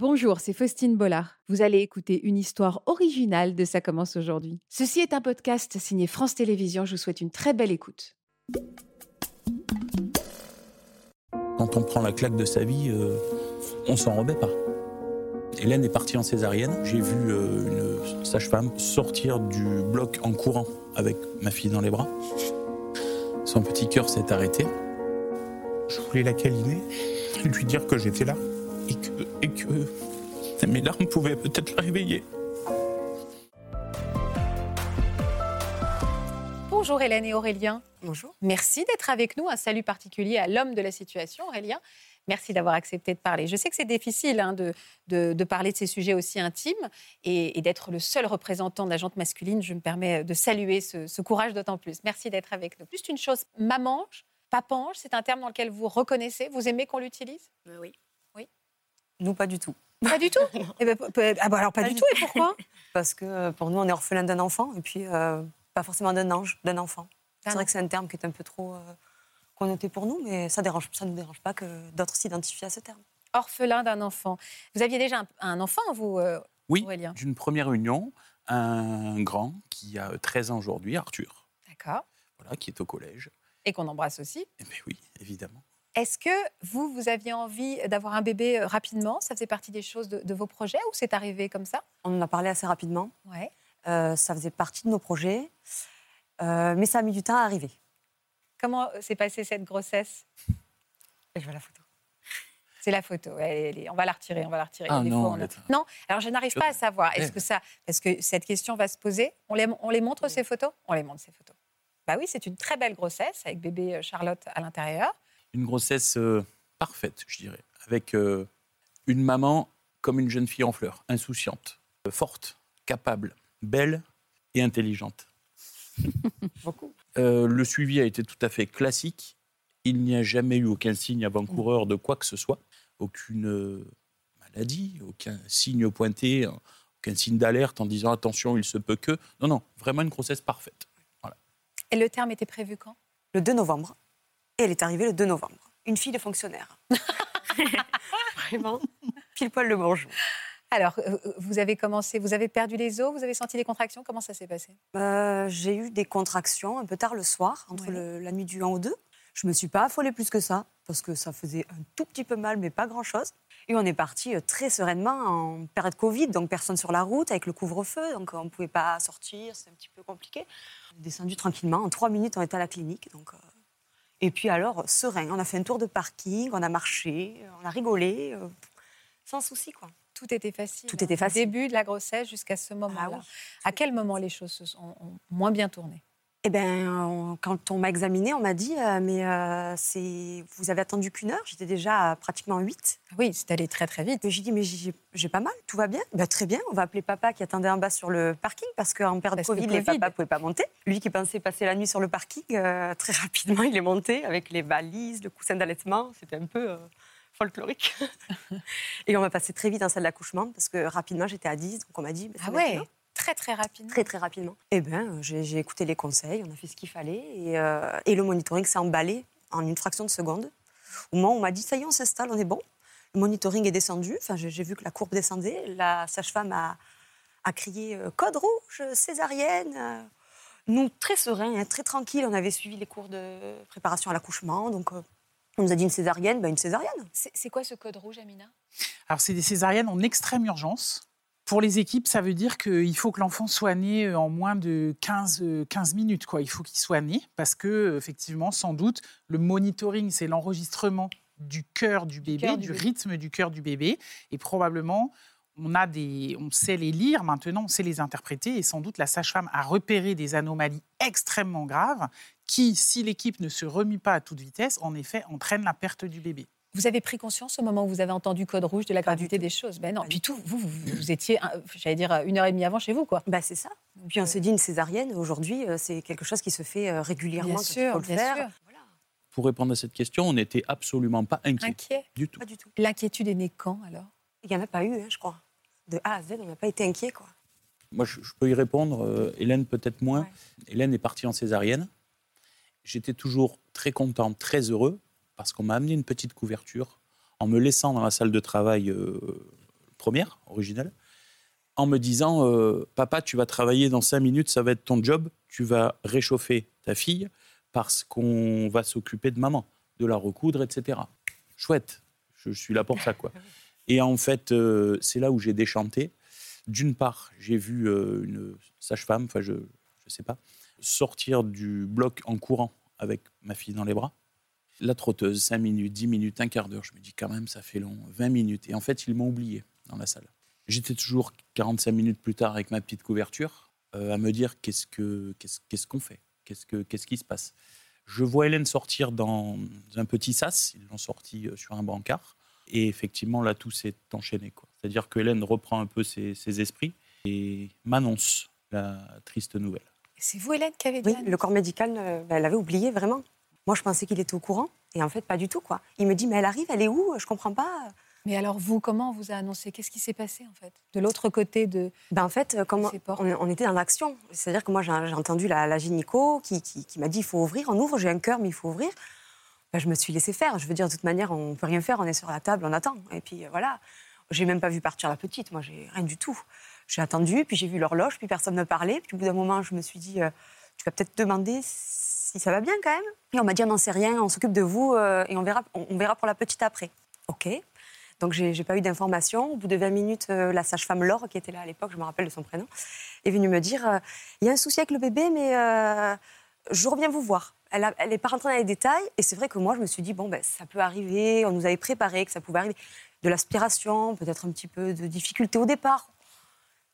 Bonjour, c'est Faustine Bollard. Vous allez écouter une histoire originale de Ça commence aujourd'hui. Ceci est un podcast signé France Télévisions. Je vous souhaite une très belle écoute. Quand on prend la claque de sa vie, euh, on s'en remet pas. Hélène est partie en césarienne. J'ai vu euh, une sage-femme sortir du bloc en courant avec ma fille dans les bras. Son petit cœur s'est arrêté. Je voulais la câliner, lui dire que j'étais là et que, et que mes larmes pouvaient peut-être la réveiller. Bonjour Hélène et Aurélien. Bonjour. Merci d'être avec nous. Un salut particulier à l'homme de la situation, Aurélien. Merci d'avoir accepté de parler. Je sais que c'est difficile hein, de, de, parler de ces sujets aussi intimes et, d'être le seul représentant d'agente masculine. Je me permets de saluer ce, courage d'autant plus. Merci d'être avec nous. Juste une chose, mamange, papange, c'est un terme dans lequel vous reconnaissez, vous aimez qu'on l'utilise? Euh, Oui. Oui. Nous, pas du tout. Pas du tout eh ben, ah bah alors pas, du tout. Et pourquoi? Parce que euh, pour nous, on est orphelin d'un enfant et puis euh, pas forcément d'un ange, d'un enfant. C'est vrai que c'est un terme qui est un peu trop connoté pour nous, mais ça ne nous dérange pas que d'autres s'identifient à ce terme. Orphelin d'un enfant. Vous aviez déjà un, enfant, vous, euh, Oui, d'une première union, un grand qui a 13 ans aujourd'hui, Arthur. D'accord. Voilà, qui est au collège. Et qu'on embrasse aussi. Eh bien oui, évidemment. Est-ce que vous, vous aviez envie d'avoir un bébé euh, rapidement? Ça faisait partie des choses de, vos projets ou c'est arrivé comme ça? On en a parlé assez rapidement. Ouais. Euh, ça faisait partie de nos projets, mais ça a mis du temps à arriver. Comment s'est passée cette grossesse? Je vois la photo. C'est la photo. on va la retirer, on va la retirer. Ah non, non. Alors je n'arrive pas à savoir. Est-ce que ça, parce que cette question va se poser. On les, on les montre ces photos? On les montre ces photos. Bah oui, c'est une très belle grossesse avec bébé euh, Charlotte à l'intérieur. Une grossesse euh, parfaite, je dirais, avec euh, une maman comme une jeune fille en fleurs, insouciante, forte, capable, belle et intelligente. Beaucoup. Euh, le suivi a été tout à fait classique. Il n'y a jamais eu aucun signe avant-coureur de quoi que ce soit, aucune euh, maladie, aucun signe pointé, aucun signe d'alerte en disant attention, il se peut que. Non, non, vraiment une grossesse parfaite. Et le terme était prévu quand? Le 2 novembre. Et elle est arrivée le 2 novembre. Une fille de fonctionnaire. vraiment, pile poil le bonjour. Alors, euh, euh, vous avez commencé, vous avez perdu les os, vous avez senti des contractions, comment ça s'est passé? Euh, J'ai eu des contractions un peu tard le soir, entre la nuit du 1 au 2. Je ne me suis pas affolée plus que ça, parce que ça faisait un tout petit peu mal, mais pas grand-chose. Et on est parti très sereinement en période Covid, donc personne sur la route, avec le couvre-feu, donc on ne pouvait pas sortir, c'est un petit peu compliqué. On est descendu tranquillement, en trois minutes on était à la clinique. Donc, Et puis alors, serein, on a fait un tour de parking, on a marché, on a rigolé, sans souci quoi. Tout était facile. Tout était facile. début de la grossesse jusqu'à ce moment-là. Ah à quel moment les choses se sont moins bien tournées eh bien, quand on m'a examiné, on m'a dit euh, mais euh, c'est vous avez attendu qu'une heure? J'étais déjà à pratiquement 8. Ah oui, c'est allé très très vite. J'ai dit mais j'ai pas mal, tout va bien? Bah, très bien, on va appeler papa qui attendait en bas sur le parking parce qu'en période de Covid, les papas pouvaient pas monter. Lui qui pensait passer la nuit sur le parking, euh, très rapidement il est monté avec les valises, le coussin d'allaitement. C'était un peu folklorique. et on va passer très vite en salle d'accouchement parce que rapidement, j'étais à 10, donc on m'a dit... ah ouais? Très, très rapidement. Très, très rapidement. Eh bien, j'ai écouté les conseils, on a fait ce qu'il fallait. Et, euh, et, le monitoring s'est emballé en une fraction de seconde. Au moment où on m'a dit, ça y est, on s'installe, on est bon. Le monitoring est descendu. Enfin, j'ai vu que la courbe descendait. La sage-femme a, a, crié euh, code rouge, césarienne. Nous, très sereins, hein, très tranquilles, on avait suivi les cours de préparation à l'accouchement. Donc, euh, on nous a dit une césarienne, ben une césarienne. C'est quoi ce code rouge, Amina? Alors, c'est des césariennes en extrême urgence. Pour les équipes, ça veut dire qu'il faut que l'enfant soit né euh, en moins de 15, 15 euh, minutes. Quoi. Il faut qu'il soit né parce que, effectivement, sans doute, le monitoring, c'est l'enregistrement du cœur du bébé, du, rythme du cœur du bébé. Et probablement, on, a des, on sait les lire maintenant, on sait les interpréter. Et sans doute, la sage-femme a repéré des anomalies extrêmement graves qui, si l'équipe ne se remit pas à toute vitesse, en effet, entraîne la perte du bébé. Vous avez pris conscience au moment où vous avez entendu code rouge de la gravité des choses? Ben non. Puis tout, vous, vous, étiez, j'allais dire, une heure et demie avant chez vous, quoi. Bah c'est ça. Puis on s'est dit une césarienne. Aujourd'hui, euh, c'est quelque chose qui se fait euh, régulièrement. Bien sûr, bien sûr. Pour répondre à cette question, on n'était absolument pas inquiet. Inquiet Du tout. Pas du tout. L'inquiétude est née quand alors? Il n'y en a pas eu, hein, je crois. De A à Z, on n'a pas été inquiet, quoi. Moi, je, peux y répondre. Euh, Hélène, peut-être moins. Hélène est partie en césarienne j'étais toujours très content, très heureux, parce qu'on m'a amené une petite couverture en me laissant dans la salle de travail euh, première, originale, en me disant euh, Papa, tu vas travailler dans cinq minutes, ça va être ton job, tu vas réchauffer ta fille parce qu'on va s'occuper de maman, de la recoudre, etc. Chouette, je suis là pour ça, quoi. Et en fait, euh, c'est là où j'ai déchanté. D'une part, j'ai vu une sage-femme, enfin, je ne sais pas, sortir du bloc en courant avec ma fille dans les bras. La trotteuse, 5 minutes, 10 minutes, un quart d'heure. Je me dis quand même, ça fait long, 20 minutes. Et en fait, ils m'ont oublié dans la salle. J'étais toujours 45 minutes plus tard avec ma petite couverture euh, à me dire qu'est-ce qu'on qu'est-ce, qu'on fait? Qu'est-ce, que, qu'est-ce qui se passe? Je vois Hélène sortir dans un petit sas. Ils l'ont sorti sur un brancard. Et effectivement, là, tout s'est enchaîné. Quoi. C'est-à-dire que Hélène reprend un peu ses, esprits et m'annonce la triste nouvelle. C'est vous, Hélène, qui avez dit Oui, le corps médical, euh, elle avait oublié vraiment. Moi, je pensais qu'il était au courant, et en fait, pas du tout. quoi. Il me dit, mais elle arrive, elle est où? Je comprends pas. Mais alors, vous, comment on vous a annoncé? Qu'est-ce qui s'est passé, en fait? De l'autre côté de. Ben, en fait, comme on, était dans l'action. C'est-à-dire que moi, j'ai entendu la, la gynéco qui, qui m'a dit, il faut ouvrir. On ouvre, j'ai un cœur, mais il faut ouvrir. Bah, je me suis laissé faire. Je veux dire, de toute manière, on ne peut rien faire, on est sur la table, on attend. Et puis euh, voilà, j'ai même pas vu partir la petite, moi, j'ai rien du tout. J'ai attendu, puis j'ai vu l'horloge, puis personne ne parlait. Puis au bout d'un moment, je me suis dit, euh, tu vas peut-être demander si ça va bien quand même. Et on m'a dit, on n'en sait rien, on s'occupe de vous euh, et on verra, on, verra pour la petite après. OK. Donc j'ai pas eu d'informations. Au bout de 20 minutes, la sage-femme Laure, qui était là à l'époque, je me rappelle de son prénom, est venue me dire, il y a un souci avec le bébé, mais je reviens vous voir elle n'est pas rentrée dans les détails. Et c'est vrai que moi, je me suis dit, bon, ben, ça peut arriver. On nous avait préparé que ça pouvait arriver. De l'aspiration, peut-être un petit peu de difficulté au départ.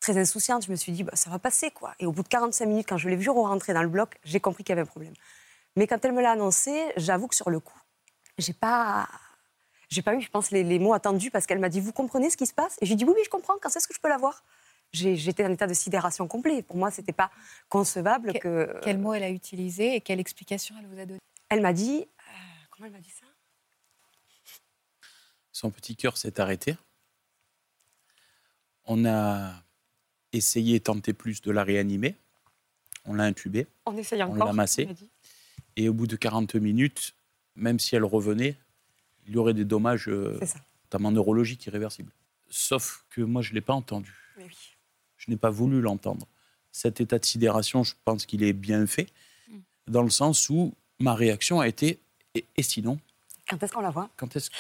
Très insouciante, je me suis dit, bah, ça va passer, quoi. Et au bout de 45 minutes, quand je l'ai vu rentrer dans le bloc, j'ai compris qu'il y avait un problème. Mais quand elle me l'a annoncé, j'avoue que sur le coup, j'ai pas, j'ai pas eu, je pense, les, mots attendus parce qu'elle m'a dit, vous comprenez ce qui se passe? Et j'ai dit, oui, oui, je comprends. Quand est-ce que je peux la voir? J'étais dans un état de sidération complet. Pour moi, ce n'était pas concevable que, Quel mot elle a utilisé et quelle explication elle vous a donné Elle m'a dit... Euh, comment elle m'a dit ça? Son petit cœur s'est arrêté. On a essayé, tenté plus de la réanimer. On l'a intubée. On essaye encore. On l'a massée. Et au bout de 40 minutes, même si elle revenait, il y aurait des dommages, euh, notamment neurologiques, irréversibles. Sauf que moi, je ne l'ai pas entendu. oui. Je n'ai pas voulu l'entendre. Cet état de sidération, je pense qu'il est bien fait, mm. dans le sens où ma réaction a été et, sinon Quand est-ce qu'on la voit? Quand est-ce que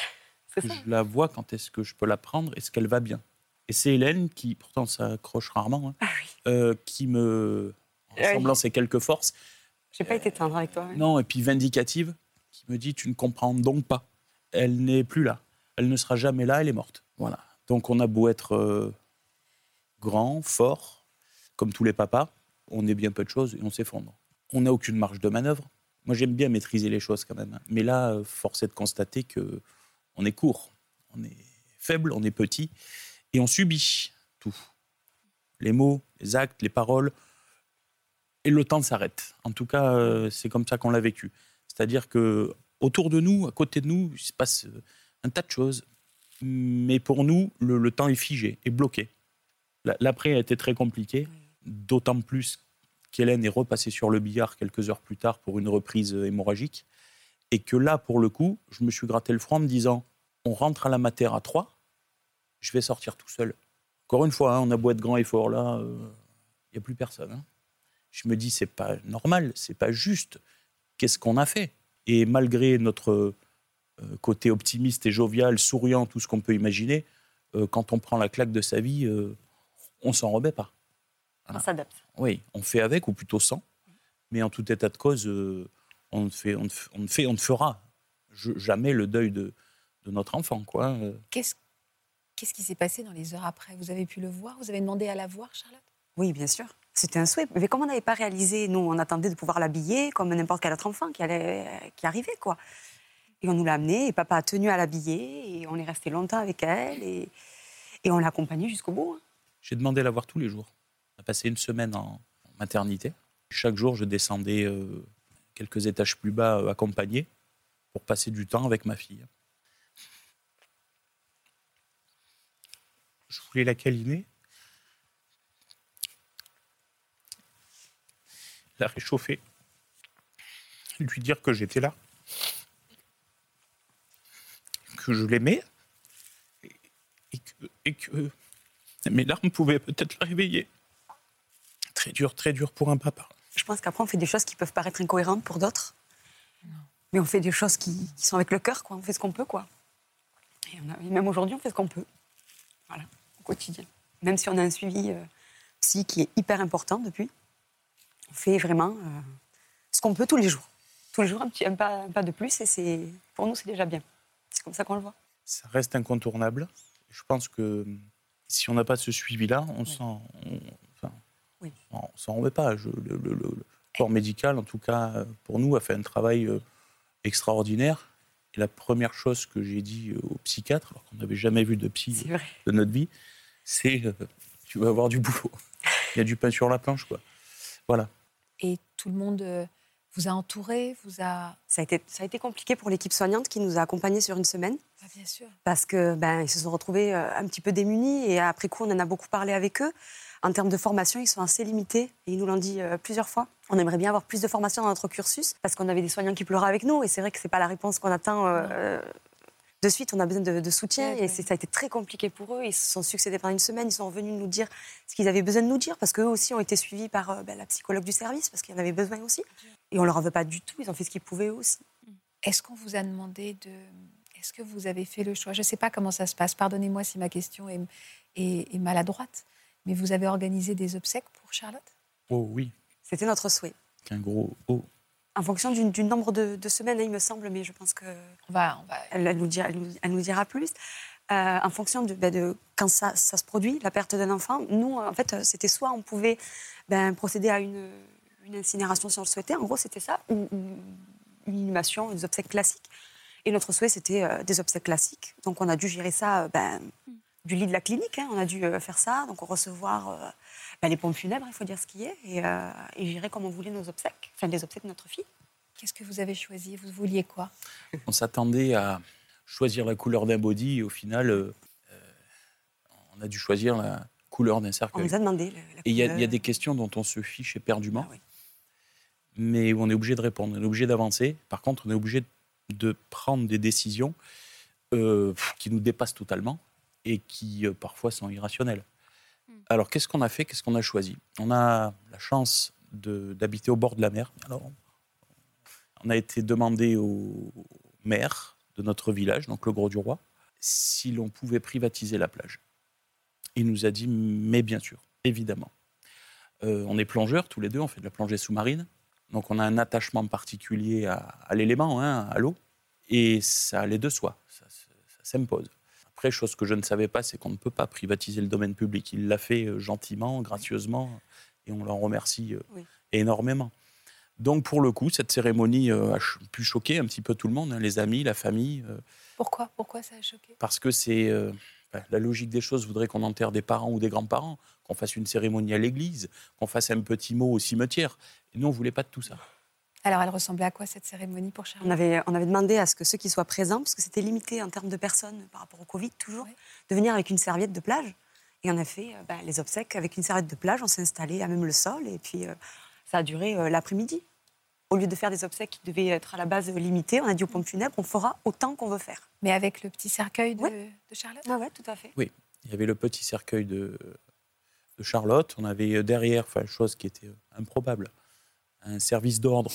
je la vois Quand est-ce que je peux la prendre? Est-ce qu'elle va bien? Et c'est Hélène qui, pourtant, s'accroche rarement, hein, ah euh, qui me, en ah ressemblant ses quelques forces. J'ai pas été tendre avec toi. Non, et puis vindicative, qui me dit Tu ne comprends donc pas. Elle n'est plus là. Elle ne sera jamais là, elle est morte. Voilà. Donc on a beau être euh, grand, fort, comme tous les papas, on est bien peu de choses et on s'effondre. On n'a aucune marge de manœuvre. Moi, j'aime bien maîtriser les choses quand même. Mais là, euh, force est de constater que on est court, on est faible, on est petit et on subit tout. Les mots, les actes, les paroles. Et le temps s'arrête. En tout cas, euh, c'est comme ça qu'on l'a vécu. C'est-à-dire que autour de nous, à côté de nous, il se passe euh, un tas de choses. Mais pour nous, le temps est figé, est bloqué. L'après a été très compliqué, d'autant plus qu'Hélène est repassée sur le billard quelques heures plus tard pour une reprise hémorragique. Et que là, pour le coup, je me suis gratté le front en me disant on rentre à la matière à trois, je vais sortir tout seul. Encore une fois, hein, on a beau être grand et fort, là, il euh, n'y a plus personne. Hein. Je me dis c'est pas normal, c'est pas juste. Qu'est-ce qu'on a fait? Et malgré notre euh, côté optimiste et jovial, souriant, tout ce qu'on peut imaginer, euh, quand on prend la claque de sa vie, on s'en remet pas. On s'adapte. Oui, on fait avec, ou plutôt sans. Mais en tout état de cause, on, fait, on, fait, on ne fera jamais le deuil de, de notre enfant. quoi. Qu'est-ce Qu'est-ce qui s'est passé dans les heures après? Vous avez pu le voir? Vous avez demandé à la voir, Charlotte? Oui, bien sûr. C'était un souhait. Mais comme on n'avait pas réalisé, nous, on attendait de pouvoir l'habiller comme n'importe quel autre enfant qui, allait, qui arrivait. quoi. Et on nous l'a amené, et papa a tenu à l'habiller, et on est resté longtemps avec elle, et, et on l'a accompagnée jusqu'au bout. Hein. J'ai demandé à la voir tous les jours. On a passé une semaine en maternité. Chaque jour, je descendais euh, quelques étages plus bas euh, accompagné pour passer du temps avec ma fille. Je voulais la câliner, la réchauffer, lui dire que j'étais là, que je l'aimais et que mes larmes pouvaient peut-être la réveiller. Très dur, très dur pour un papa. Je pense qu'après, on fait des choses qui peuvent paraître incohérentes pour d'autres. Mais on fait des choses qui, sont avec le cœur, quoi. On fait ce qu'on peut, quoi. Et même aujourd'hui, on fait ce qu'on peut. Voilà, au quotidien. Même si on a un suivi euh, psy qui est hyper important depuis, on fait vraiment euh, ce qu'on peut tous les jours. Tous les jours, un, petit, un, pas, un pas de plus, et c'est, pour nous, c'est déjà bien. C'est comme ça qu'on le voit. Ça reste incontournable. Je pense que si on n'a pas ce suivi-là, on s'en on- enfin, Oui. remet pas. Je- le, le- le- le corps médical, en tout cas pour nous, a fait un travail euh, extraordinaire. Et la première chose que j'ai dit euh, au psychiatre, alors qu'on n'avait jamais vu de psy de notre vie, c'est euh, tu vas avoir du boulot. Il y a du pain sur la planche, quoi. Voilà. Et tout le monde euh, vous a entouré, vous a. Ça a, été, ça a été compliqué pour l'équipe soignante qui nous a accompagnés sur une semaine. Ah, bien sûr. parce que ben, ils se sont retrouvés un petit peu démunis et après coup on en a beaucoup parlé avec eux. En termes de formation, ils sont assez limités et ils nous l'ont dit euh, plusieurs fois. On aimerait bien avoir plus de formation dans notre cursus parce qu'on avait des soignants qui pleuraient avec nous et c'est vrai que c'est pas la réponse qu'on attend euh, euh, de suite. On a besoin de, de soutien Ouais, et ouais. ça a été très compliqué pour eux. Ils se sont succédés pendant une semaine. Ils sont revenus nous dire ce qu'ils avaient besoin de nous dire parce qu'eux aussi ont été suivis par euh, ben, la psychologue du service parce qu'ils en avaient besoin aussi. Et on leur en veut pas du tout. Ils ont fait ce qu'ils pouvaient aussi. Est-ce qu'on vous a demandé de. Est-ce que vous avez fait le choix? Je ne sais pas comment ça se passe. Pardonnez-moi si ma question est, est- est maladroite. Mais vous avez organisé des obsèques pour Charlotte? Oh oui, C'était notre souhait. qu'un gros oh. En fonction du, du nombre de, de semaines, il me semble, mais je pense que On va. On va... elle, elle nous, dira, elle, nous, elle nous dira plus. Euh, en fonction de, ben, de quand ça, ça se produit, la perte d'un enfant, nous, en fait, c'était soit on pouvait ben, procéder à une, une incinération si on le souhaitait, en gros, c'était ça, ou, une inhumation, des obsèques classiques. Et notre souhait, c'était euh, des obsèques classiques. Donc, on a dû gérer ça euh, ben, du lit de la clinique. hein. on a dû euh, faire ça, donc recevoir euh, ben, les pompes funèbres, il faut dire ce qui est, et, euh, et gérer comme on voulait nos obsèques, enfin les obsèques de notre fille. Qu'est-ce que vous avez choisi? Vous vouliez quoi? On s'attendait à choisir la couleur d'un body et au final, euh, on a dû choisir la couleur d'un On cercueil. nous a demandé la, la Et il y, a- il y a couleur. des questions dont on se fiche éperdument, Ah oui. mais où on est obligé de répondre, on est obligé d'avancer. Par contre, on est obligé de prendre des décisions euh, qui nous dépassent totalement et qui euh, parfois sont irrationnelles. Alors, qu'est-ce qu'on a fait? Qu'est-ce qu'on a choisi? On a la chance d'habiter au bord de la mer. Alors, on a été demandé au maire de notre village, donc le Gros du Roi, si l'on pouvait privatiser la plage. Il nous a dit, mais bien sûr, évidemment. Euh, on est plongeurs tous les deux, on fait de la plongée sous-marine. Donc on a un attachement particulier à, l'élément, hein, à l'eau. Et ça allait de soi, ça, ça s'impose. Après, chose que je ne savais pas, c'est qu'on ne peut pas privatiser le domaine public. Il l'a fait euh, gentiment, gracieusement, et on l'en remercie euh, Oui. énormément. Donc pour le coup, cette cérémonie euh, a pu choquer un petit peu tout le monde, hein, les amis, la famille, Pourquoi? Pourquoi ça a choqué? Parce que c'est euh, la logique des choses voudrait qu'on enterre des parents ou des grands-parents, qu'on fasse une cérémonie à l'église, qu'on fasse un petit mot au cimetière. Et nous, on voulait pas de tout ça. Alors, elle ressemblait à quoi cette cérémonie pour Charlotte? On avait, on avait demandé à ce que ceux qui soient présents, puisque c'était limité en termes de personnes par rapport au Covid toujours, Ouais. de venir avec une serviette de plage. Et on a fait euh, ben, les obsèques avec une serviette de plage. On s'est installé à même le sol et puis euh, ça a duré euh, l'après-midi. Au lieu de faire des obsèques qui devaient être à la base limitées, on a dit aux pompes funèbres, on fera autant qu'on veut faire. Mais avec le petit cercueil de, Charlotte? Ah ouais, tout à fait. Il y avait le petit cercueil de, de Charlotte. On avait euh, derrière, enfin, chose qui était improbable, un service d'ordre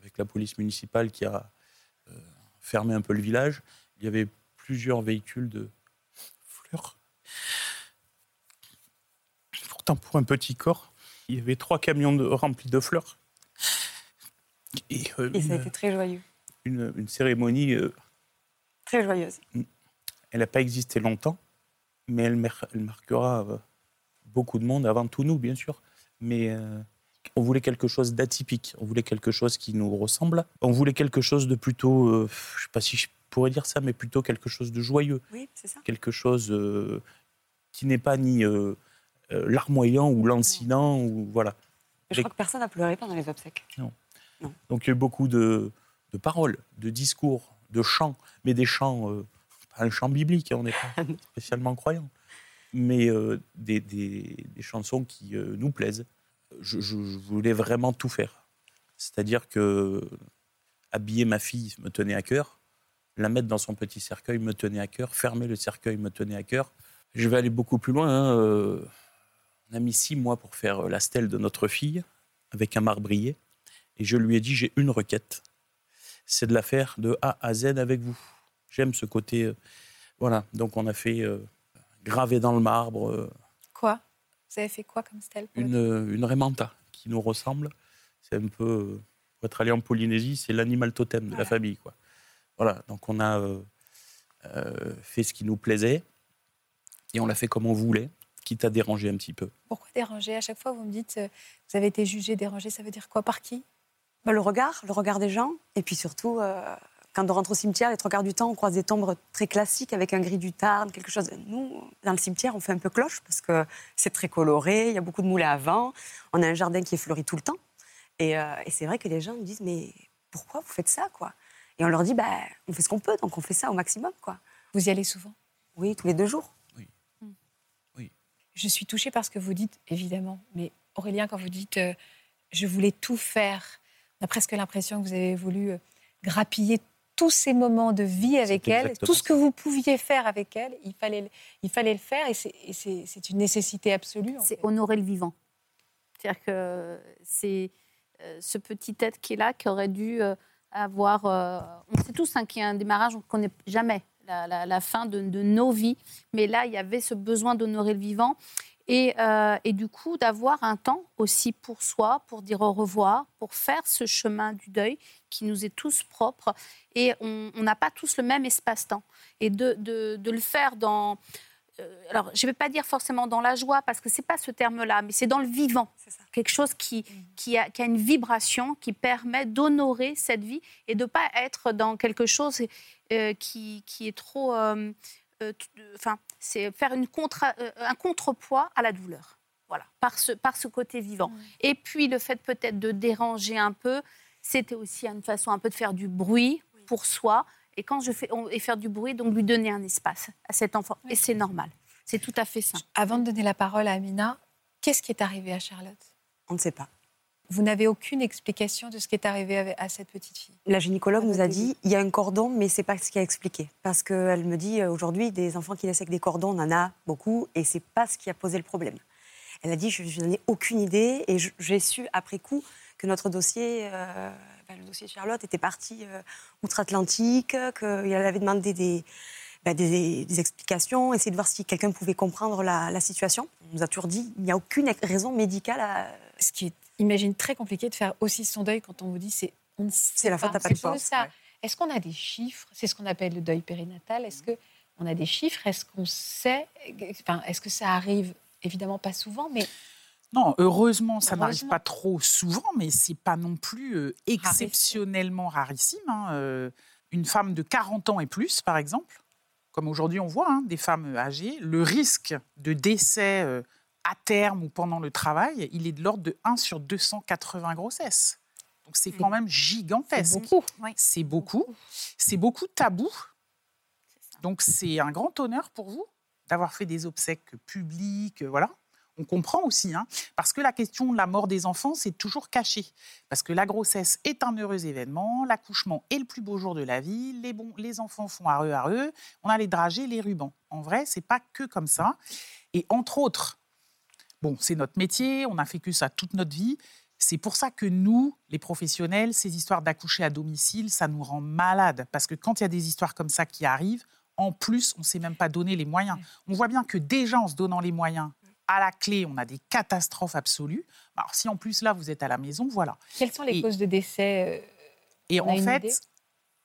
avec la police municipale qui a euh, fermé un peu le village. Il y avait plusieurs véhicules de fleurs. Pourtant, pour un petit corps, il y avait trois camions de- remplis de fleurs. Et, euh, Et ça a une, été très joyeux, une- une cérémonie euh, très joyeuse. elle n'a pas existé longtemps, mais elle, elle marquera beaucoup de monde, avant tout nous, bien sûr. Mais on voulait quelque chose d'atypique, on voulait quelque chose qui nous ressemble, on voulait quelque chose de plutôt, euh, je ne sais pas si je pourrais dire ça, mais plutôt quelque chose de joyeux, Oui, c'est ça. quelque chose euh, qui n'est pas ni euh, larmoyant ou lancinant, ou voilà. Je crois que personne n'a pleuré pendant les obsèques. Donc il y a eu beaucoup de, de paroles, de discours, de chants, mais des chants, euh, pas un chant biblique, hein, on n'est pas spécialement croyant, mais euh, des, des- des chansons qui euh, nous plaisent. Je, voulais vraiment tout faire. C'est-à-dire que habiller ma fille me tenait à cœur, la mettre dans son petit cercueil me tenait à cœur, fermer le cercueil me tenait à cœur. Je vais aller beaucoup plus loin. hein, euh, On a mis six mois pour faire la stèle de notre fille avec un marbrier. Et je lui ai dit, j'ai une requête. C'est de la faire de A à Z avec vous. J'aime ce côté. euh, voilà, donc on a fait euh, graver dans le marbre Quoi? Vous avez fait quoi comme stèle une, euh, une remanta qui nous ressemble. C'est un peu, euh, pour être allé en Polynésie, c'est l'animal totem de la famille. Quoi. Voilà, donc on a euh, euh, fait ce qui nous plaisait et on l'a fait comme on voulait, quitte à déranger un petit peu. Pourquoi déranger À chaque fois, vous me dites, euh, vous avez été jugé, dérangé, ça veut dire quoi? Par qui? Bah, le regard, le regard des gens. Et puis surtout, euh, quand on rentre au cimetière, les trois quarts du temps, on croise des tombes très classiques avec un gris du Tarn, quelque chose. Nous, dans le cimetière, on fait un peu cloche parce que c'est très coloré, il y a beaucoup de moulins à vent, on a un jardin qui est fleuri tout le temps. Et, euh, et c'est vrai que les gens nous disent, mais pourquoi vous faites ça quoi? Et on leur dit, bah, on fait ce qu'on peut, donc on fait ça au maximum. quoi. Vous y allez souvent? Oui, tous les deux jours. Je suis touchée par ce que vous dites, évidemment. Mais Aurélien, quand vous dites euh, je voulais tout faire, on a presque l'impression que vous avez voulu euh, grappiller tous ces moments de vie avec elle, tout ce que vous pouviez faire avec elle, il fallait, le- il fallait le faire et c'est- une nécessité absolue. c'est honorer le vivant. C'est-à-dire que c'est euh, ce petit être qui est là, qui aurait dû euh, avoir. euh, on sait tous hein, qu'il y a un démarrage, on ne connaît jamais la, la- la fin de, de nos vies, mais là, il y avait ce besoin d'honorer le vivant. Et, euh, et du coup, d'avoir un temps aussi pour soi, pour dire au revoir, pour faire ce chemin du deuil qui nous est tous propre. Et on n'a pas tous le même espace-temps. Et de, de- de le faire dans, euh, alors je ne vais pas dire forcément dans la joie parce que c'est pas ce terme-là, mais c'est dans le vivant, quelque chose qui, qui, a, qui a une vibration qui permet d'honorer cette vie et de pas être dans quelque chose euh, qui, qui est trop, euh, enfin c'est faire une contra- euh, un contrepoids à la douleur. Voilà, par ce, par ce côté vivant. Et puis le fait peut-être de déranger un peu, c'était aussi une façon un peu de faire du bruit pour soi. Et quand je fais on- et faire du bruit, donc lui donner un espace à cet enfant. Et c'est normal. C'est tout à fait ça. Avant de donner la parole à Amina, qu'est-ce qui est arrivé à Charlotte? On ne sait pas. Vous n'avez aucune explication de ce qui est arrivé à cette petite fille. La gynécologue nous a dit il y a un cordon, mais c'est pas ce qui a expliqué. Parce qu'elle me dit euh, aujourd'hui, des enfants qui naissent avec des cordons, on en a beaucoup, et c'est pas ce qui a posé le problème. Elle a dit je, je n'en ai aucune idée, et j'ai su après coup que notre dossier, euh, ben, le dossier de Charlotte, était parti euh, outre-Atlantique, qu'elle avait demandé des, ben, des, des explications, essayer de voir si quelqu'un pouvait comprendre la, la situation. On nous a toujours dit il n'y a aucune raison médicale à. Ce qui est, imagine, très compliqué de faire aussi son deuil quand on vous dit c'est on ne sait C'est la faute pas. à pas de ça. ouais. Est-ce qu'on a des chiffres? C'est ce qu'on appelle le deuil périnatal. Est-ce que on a des chiffres? Est-ce qu'on sait? Enfin, est-ce que ça arrive Évidemment pas souvent, mais Non, heureusement, ça n'arrive pas trop souvent, mais c'est pas non plus euh, exceptionnellement rarissime. hein. Euh, Une femme de 40 ans et plus, par exemple, comme aujourd'hui on voit hein, des femmes âgées, le risque de décès euh, à terme ou pendant le travail, il est de l'ordre de 1 sur 280 grossesses. Donc c'est quand même gigantesque. beaucoup. C'est beaucoup. C'est beaucoup de tabou. Donc c'est un grand honneur pour vous d'avoir fait des obsèques publiques, voilà. On comprend aussi, hein, parce que la question de la mort des enfants, c'est toujours caché. Parce que la grossesse est un heureux événement, l'accouchement est le plus beau jour de la vie, les, bons, les enfants font areux areux, on a les dragées, les rubans. En vrai, c'est pas que comme ça. Et entre autres, bon, c'est notre métier, on a fait que ça toute notre vie. C'est pour ça que nous, les professionnels, ces histoires d'accoucher à domicile, ça nous rend malades. Parce que quand il y a des histoires comme ça qui arrivent, en plus, on ne sait même pas donner les moyens. On voit bien que déjà en se donnant les moyens, à la clé, on a des catastrophes absolues. Alors si en plus là, vous êtes à la maison, voilà. Quelles sont les Et- causes de décès euh, Et en fait,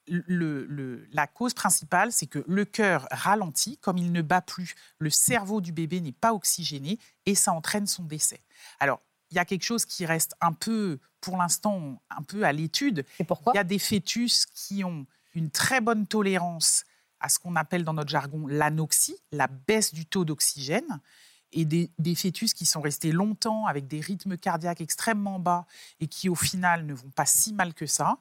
le- le- la cause principale, c'est que le cœur ralentit, comme il ne bat plus, le cerveau du bébé n'est pas oxygéné et ça entraîne son décès. Alors, il y a quelque chose qui reste un peu, pour l'instant, un peu à l'étude. C'est pourquoi? Il y a des fœtus qui ont une très bonne tolérance à ce qu'on appelle dans notre jargon l'anoxie, la baisse du taux d'oxygène, et des, des fœtus qui sont restés longtemps avec des rythmes cardiaques extrêmement bas et qui au final ne vont pas si mal que ça,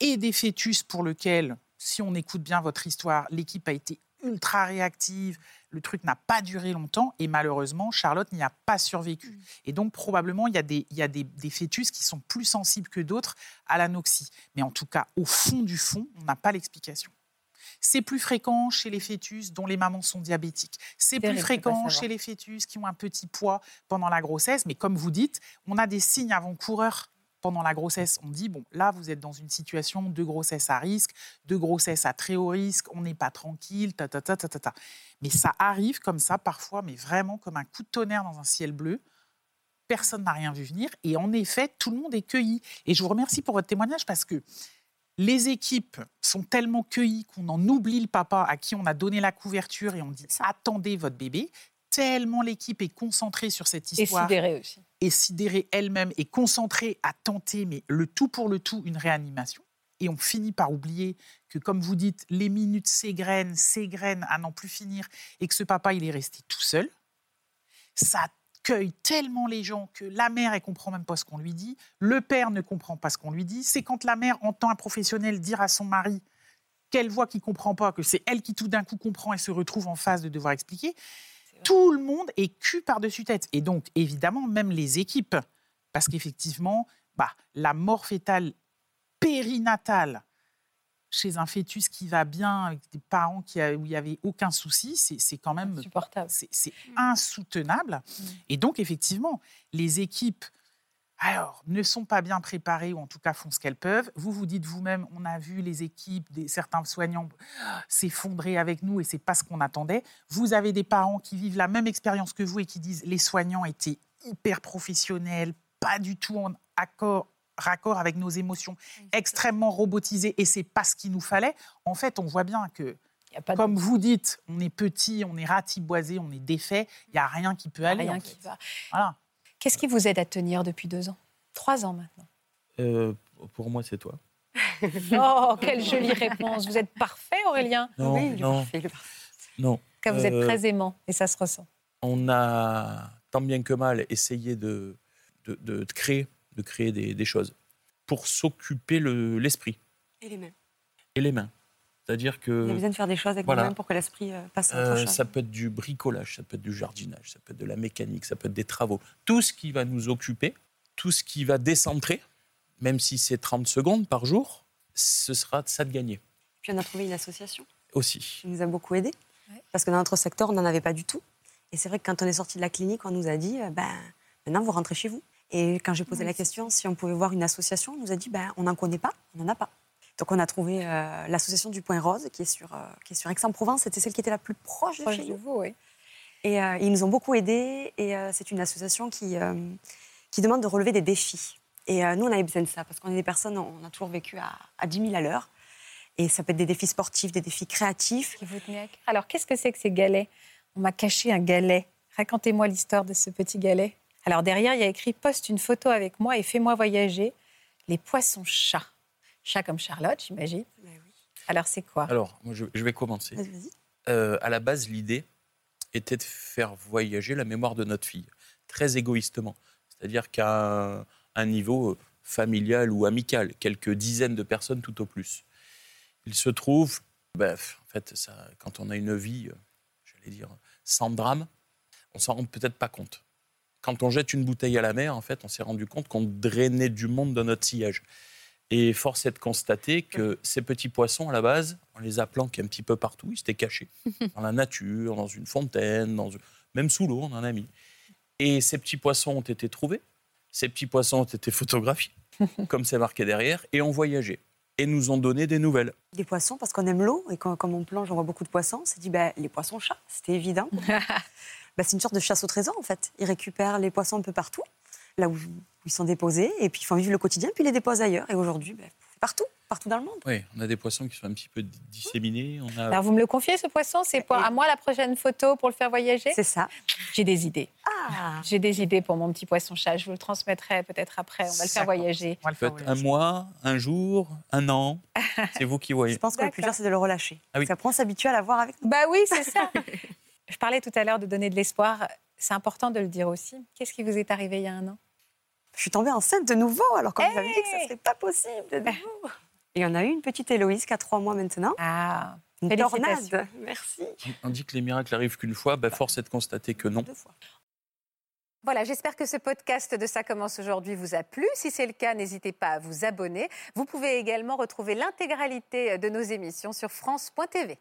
et des fœtus pour lesquels, si on écoute bien votre histoire, l'équipe a été ultra réactive, le truc n'a pas duré longtemps et malheureusement, Charlotte n'y a pas survécu. Et donc, probablement, il y a, des, il y a des, des fœtus qui sont plus sensibles que d'autres à l'anoxie. Mais en tout cas, au fond du fond, on n'a pas l'explication. C'est plus fréquent chez les fœtus dont les mamans sont diabétiques. C'est plus fréquent chez les fœtus qui ont un petit poids pendant la grossesse. Mais comme vous dites, on a des signes avant-coureurs pendant la grossesse. On dit, bon, là, vous êtes dans une situation de grossesse à risque, de grossesse à très haut risque, on n'est pas tranquille, ta, ta, ta, ta, ta, ta. Mais ça arrive comme ça parfois, mais vraiment comme un coup de tonnerre dans un ciel bleu. Personne n'a rien vu venir. Et en effet, tout le monde est cueilli. Et je vous remercie pour votre témoignage parce que les équipes sont tellement cueillies qu'on en oublie le papa à qui on a donné la couverture et on dit attendez votre bébé. Tellement l'équipe est concentrée sur cette Et histoire sidéré aussi. et sidérée elle-même et concentrée à tenter, mais le tout pour le tout, une réanimation. Et on finit par oublier que, comme vous dites, les minutes s'égrènent, s'égrènent à n'en plus finir, et que ce papa, il est resté tout seul. Ça cueille tellement les gens que la mère, elle comprend même pas ce qu'on lui dit, le père ne comprend pas ce qu'on lui dit. C'est quand la mère entend un professionnel dire à son mari qu'elle voit qu'il comprend pas, que c'est elle qui tout d'un coup comprend et se retrouve en phase de devoir expliquer. Tout le monde est cul par-dessus tête. Et donc, évidemment, même les équipes. Parce qu'effectivement, bah, la mort fétale périnatale chez un fœtus qui va bien, avec des parents qui a- où il n'y avait aucun souci, c'est quand même c'est c'est insoutenable. Et donc, effectivement, les équipes, alors, ne sont pas bien préparées, ou en tout cas font ce qu'elles peuvent. Vous vous dites vous-même, on a vu les équipes, des, certains soignants ah, s'effondrer avec nous et c'est pas ce qu'on attendait. Vous avez des parents qui vivent la même expérience que vous et qui disent les soignants étaient hyper professionnels, pas du tout en accord raccord avec nos émotions, extrêmement robotisés et c'est pas ce qu'il nous fallait. En fait, on voit bien que de- comme vous dites, on est petit, on est ratiboisé, on est défait, il n'y a rien qui peut aller. rien en qui va. Voilà. Qu'est-ce qui vous aide à tenir depuis deux ans? Trois ans maintenant. Euh, pour moi, c'est toi. Oh, quelle jolie réponse. Vous êtes parfait, Aurélien. Non, oui, il est non, parfait, il est parfait. non. Car vous êtes Euh, très aimant et ça se ressent. on a tant bien que mal essayé de, de, de- de créer, de créer des, des choses pour s'occuper le- l'esprit Et les mains. et les mains. C'est-à-dire Il y a besoin de faire des choses avec voilà. nous-mêmes pour que l'esprit euh, passe à autre euh, ça peut être du bricolage, ça peut être du jardinage, ça peut être de la mécanique, ça peut être des travaux. Tout ce qui va nous occuper, tout ce qui va décentrer, même si c'est 30 secondes par jour, ce sera ça de gagner Puis on a trouvé une association aussi. qui nous a beaucoup aidés. Ouais. Parce que dans notre secteur, on n'en avait pas du tout. Et c'est vrai que quand on est sorti de la clinique, on nous a dit euh, ben, maintenant vous rentrez chez vous. Et quand j'ai posé la question si on pouvait voir une association, on nous a dit ben, on n'en connaît pas, on n'en a pas. Donc on a trouvé euh, l'association du Point Rose qui est sur, euh, qui est sur Aix-en-Provence. C'était celle qui était la plus proche de Proche chez de nous. vous, oui. Et euh, ils nous ont beaucoup aidés. Et c'est une association qui, qui demande de relever des défis. Et nous, on avait besoin de ça parce qu'on est des personnes, on a toujours vécu à, à 10 000 à l'heure. Et ça peut être des défis sportifs, des défis créatifs. Qui vous tenait à cœur. Alors, qu'est-ce que c'est que ces galets? On m'a caché un galet. Racontez-moi l'histoire de ce petit galet. Alors, derrière, il y a écrit Poste une photo avec moi et fais-moi voyager. Les poissons chats. Chats comme Charlotte, j'imagine. Alors, c'est quoi? Alors, moi, je, je vais commencer. Vas-y. Euh, à la base, l'idée était de faire voyager la mémoire de notre fille, très égoïstement. C'est-à-dire qu'à un, un niveau euh, familial ou amical, quelques dizaines de personnes tout au plus. Il se trouve, ben, en fait, ça, quand on a une vie, euh, j'allais dire, sans drame, on s'en rend peut-être pas compte. Quand on jette une bouteille à la mer, en fait, on s'est rendu compte qu'on drainait du monde dans notre sillage. Et force est de constater que ces petits poissons, à la base, on les a planqués un petit peu partout, ils étaient cachés. Dans la nature, dans une fontaine, dans... même sous l'eau, on en a mis. Et ces petits poissons ont été trouvés, ces petits poissons ont été photographiés, comme c'est marqué derrière, et ont voyagé. Et nous ont donné des nouvelles. Des poissons, parce qu'on aime l'eau. Et quand, comme on plonge, on voit beaucoup de poissons. On s'est dit, ben, les poissons chats, c'était évident. Ben, c'est une sorte de chasse au trésor, en fait. Ils récupèrent les poissons un peu partout, là où ils sont déposés, et puis ils font vivre le quotidien, puis ils les déposent ailleurs. Et aujourd'hui, ben, partout, partout dans le monde. Oui, on a des poissons qui sont un petit peu disséminés. On a... Alors, vous me le confiez, ce poisson C'est pour à moi la prochaine photo pour le faire voyager? C'est ça. J'ai des idées. Ah J'ai des idées pour mon petit poisson chat. Je vous le transmettrai peut-être après. On va le faire voyager. On va le peut faire être un voyager. mois, un jour, un an. C'est vous qui voyez. Je pense que le plus dur, c'est de le relâcher. Ah oui. Parce qu'après, on s'habitue à l'avoir avec nous. Bah oui, c'est ça. Je parlais tout à l'heure de donner de l'espoir. C'est important de le dire aussi. Qu'est-ce qui vous est arrivé il y a un an? Je suis tombée enceinte de nouveau, alors qu'on vous avait dit que ça Hey ne serait pas possible de nouveau. Et on a eu une petite Héloïse qui a trois mois maintenant. Ah, Une tornade. Merci. On dit que les miracles arrivent qu'une fois, bah, force est de constater que non. Deux fois. Voilà, j'espère que ce podcast de Ça commence aujourd'hui vous a plu. Si c'est le cas, n'hésitez pas à vous abonner. Vous pouvez également retrouver l'intégralité de nos émissions sur France.tv.